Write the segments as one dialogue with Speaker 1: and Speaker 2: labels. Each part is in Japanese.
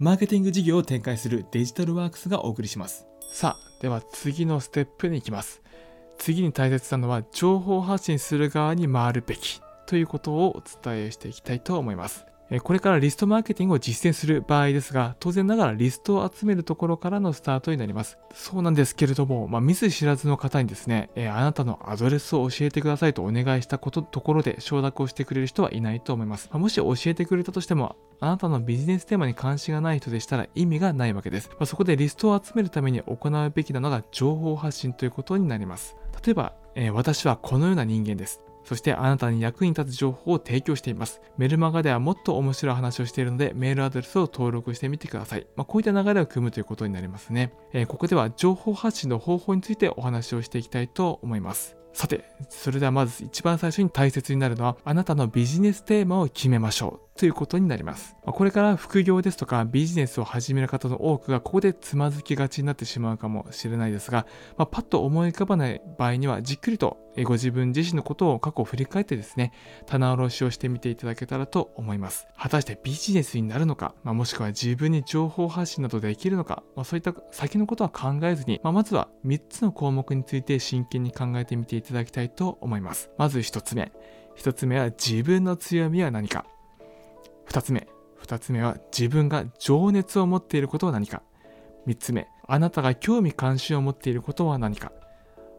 Speaker 1: マーケティング事業を展開するデジタルワークスがお送りします。
Speaker 2: さあ、では次のステップに行きます。次に大切なのは情報発信する側に回るべきということをお伝えしていきたいと思います。これからリストマーケティングを実践する場合ですが、当然ながらリストを集めるところからのスタートになります。そうなんですけれども、まあ、見ず知らずの方にですね、えあなたのアドレスを教えてくださいとお願いしたことところで承諾をしてくれる人はいないと思います。まあ、もし教えてくれたとしても、あなたのビジネステーマに関心がない人でしたら意味がないわけです。まあ、そこでリストを集めるために行うべきなのが情報発信ということになります。例えば、えー、私はこのような人間です。そしてあなたに役に立つ情報を提供しています。メルマガではもっと面白い話をしているので、メールアドレスを登録してみてください。まあ、こういった流れを組むということになりますね。えー、ここでは情報発信の方法についてお話をしていきたいと思います。さて、それではまず一番最初に大切になるのは、あなたのビジネステーマを決めましょう。ということになります。これから副業ですとかビジネスを始める方の多くがここでつまずきがちになってしまうかもしれないですが、まあ、パッと思い浮かばない場合にはじっくりとご自分自身のことを過去を振り返ってですね、棚卸しをしてみていただけたらと思います。果たしてビジネスになるのか、まあ、もしくは自分に情報発信などできるのか、まあ、そういった先のことは考えずに、ままずは3つの項目について真剣に考えてみていただきたいと思います。まず1つ目。1つ目は自分の強みは何か。2つ目。2つ目は自分が情熱を持っていることは何か。3つ目。あなたが興味関心を持っていることは何か。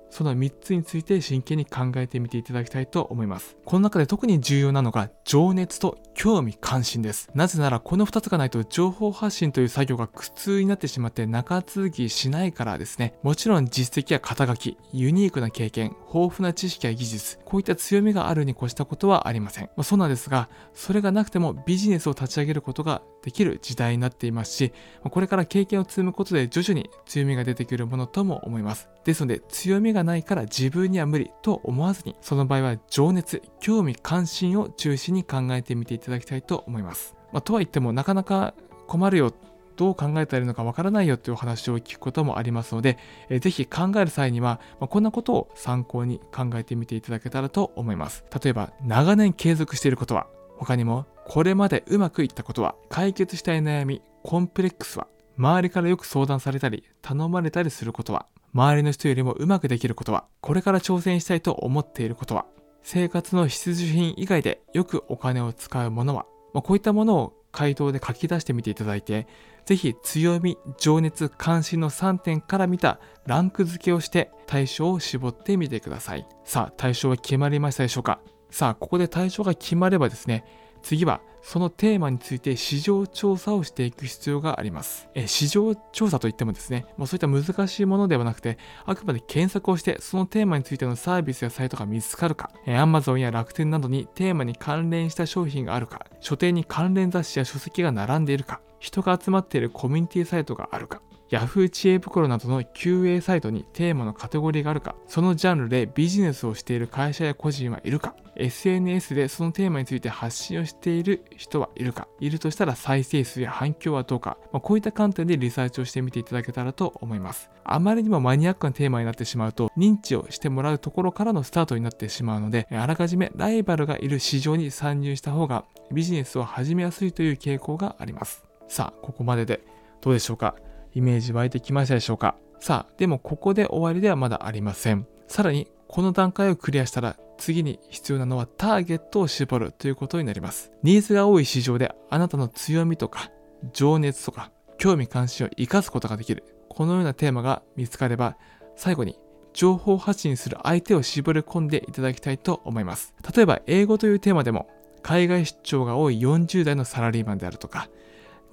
Speaker 2: その3つについて真剣に考えてみていただきたいと思います。この中で特に重要なのが情熱と興味関心です。なぜならこの2つがないと情報発信という作業が苦痛になってしまって中続きしないからですね。もちろん実績や肩書き、ユニークな経験、豊富な知識や技術、こういった強みがあるに越したことはありません。まあ、そうなんですが、それがなくてもビジネスを立ち上げることができる時代になっていますし、これから経験を積むことで徐々に強みが出てくるものとも思います。ですので、強みがないから自分には無理と思わずに、その場合は情熱、興味、関心を中心に考えてみていただきたいと思います。まあ、とは言っても、なかなか困るよどう考えたらいいのかわからないよというお話を聞くこともありますので、えー、ぜひ考える際には、まあ、こんなことを参考に考えてみていただけたらと思います。例えば、長年継続していることは、他にも、これまでうまくいったことは、解決したい悩み、コンプレックスは、周りからよく相談されたり、頼まれたりすることは、周りの人よりもうまくできることは、これから挑戦したいと思っていることは、生活の必需品以外でよくお金を使うものは、まあ、こういったものを回答で書き出してみていただいて、ぜひ強み、情熱、関心の3点から見たランク付けをして対象を絞ってみてください。さあ、対象は決まりましたでしょうか？さあ、ここで対象が決まればですね、次はそのテーマについて市場調査をしていく必要があります。え市場調査といってもですね、まあ、そういった難しいものではなくて、あくまで検索をしてそのテーマについてのサービスやサイトが見つかるか、え Amazon や楽天などにテーマに関連した商品があるか、書店に関連雑誌や書籍が並んでいるか、人が集まっているコミュニティサイトがあるか、Yahoo 知恵袋などの QA サイトにテーマのカテゴリーがあるか、そのジャンルでビジネスをしている会社や個人はいるか、SNS でそのテーマについて発信をしている人はいるか、いるとしたら再生数や反響はどうか、まあ、こういった観点でリサーチをしてみていただけたらと思います。あまりにもマニアックなテーマになってしまうと、認知をしてもらうところからのスタートになってしまうので、あらかじめライバルがいる市場に参入した方がビジネスを始めやすいという傾向があります。さあ、ここまででどうでしょうか？イメージ湧いてきましたでしょうか？さあ、でもここで終わりではまだありません。さらに、この段階をクリアしたら、次に必要なのはターゲットを絞るということになります。ニーズが多い市場であなたの強みとか、情熱とか、興味関心を活かすことができる。このようなテーマが見つかれば、最後に情報発信する相手を絞り込んでいただきたいと思います。例えば、英語というテーマでも、海外出張が多い40代のサラリーマンであるとか、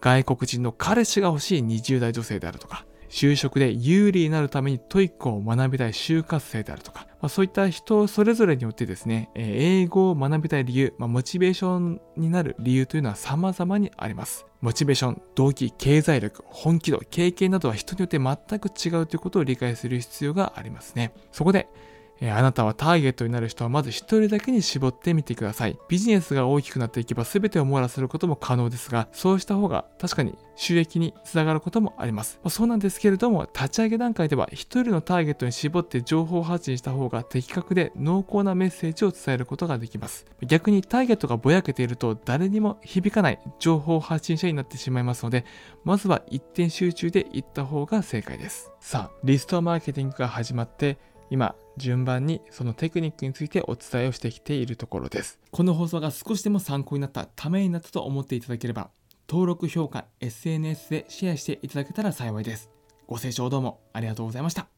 Speaker 2: 外国人の彼氏が欲しい20代女性であるとか、就職で有利になるために TOEIC を学びたい就活生であるとか、まあ、そういった人それぞれによってですね、英語を学びたい理由、まあ、モチベーションになる理由というのは様々にあります。モチベーション、動機、経済力、本気度、経験などは人によって全く違うということを理解する必要がありますね。そこで、えーあなたはターゲットになる人はまず一人だけに絞ってみてください。ビジネスが大きくなっていけば全てを網羅することも可能ですが、そうした方が確かに収益につながることもあります。まあそうなんですけれども、立ち上げ段階では一人のターゲットに絞って情報発信した方が的確で濃厚なメッセージを伝えることができます。逆にターゲットがぼやけていると誰にも響かない情報発信者になってしまいますので、まずは一点集中でいった方が正解です。さあ、リストマーケティングが始まって、今、順番にそのテクニックについてお伝えをしてきているところです。
Speaker 1: この放送が少しでも参考になったためになったと思っていただければ登録評価 SNS でシェアしていただけたら幸いですご清聴どうもありがとうございました